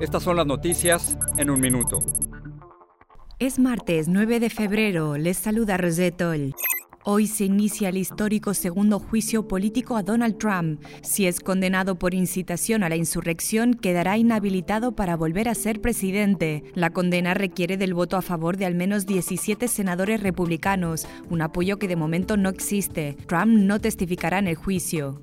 estas son las noticias en un minuto. Es martes 9 de febrero, les saluda Rosetol. Hoy se inicia el histórico segundo juicio político a Donald Trump. Si es condenado por incitación a la insurrección, quedará inhabilitado para volver a ser presidente. La condena requiere del voto a favor de al menos 17 senadores republicanos, un apoyo que de momento no existe. Trump no testificará en el juicio.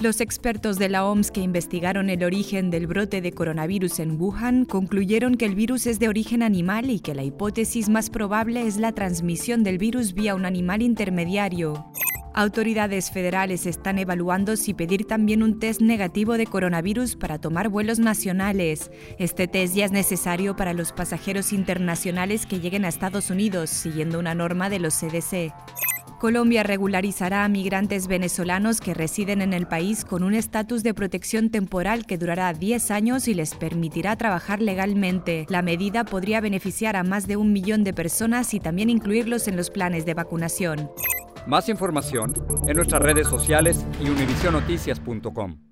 Los expertos de la OMS que investigaron el origen del brote de coronavirus en Wuhan concluyeron que el virus es de origen animal y que la hipótesis más probable es la transmisión del virus vía un animal intermediario. Autoridades federales están evaluando si pedir también un test negativo de coronavirus para tomar vuelos nacionales. Este test ya es necesario para los pasajeros internacionales que lleguen a Estados Unidos, siguiendo una norma de los CDC. Colombia regularizará a migrantes venezolanos que residen en el país con un estatus de protección temporal que durará 10 años y les permitirá trabajar legalmente. La medida podría beneficiar a más de un millón de personas y también incluirlos en los planes de vacunación. Más información en nuestras redes sociales y univisionoticias.com.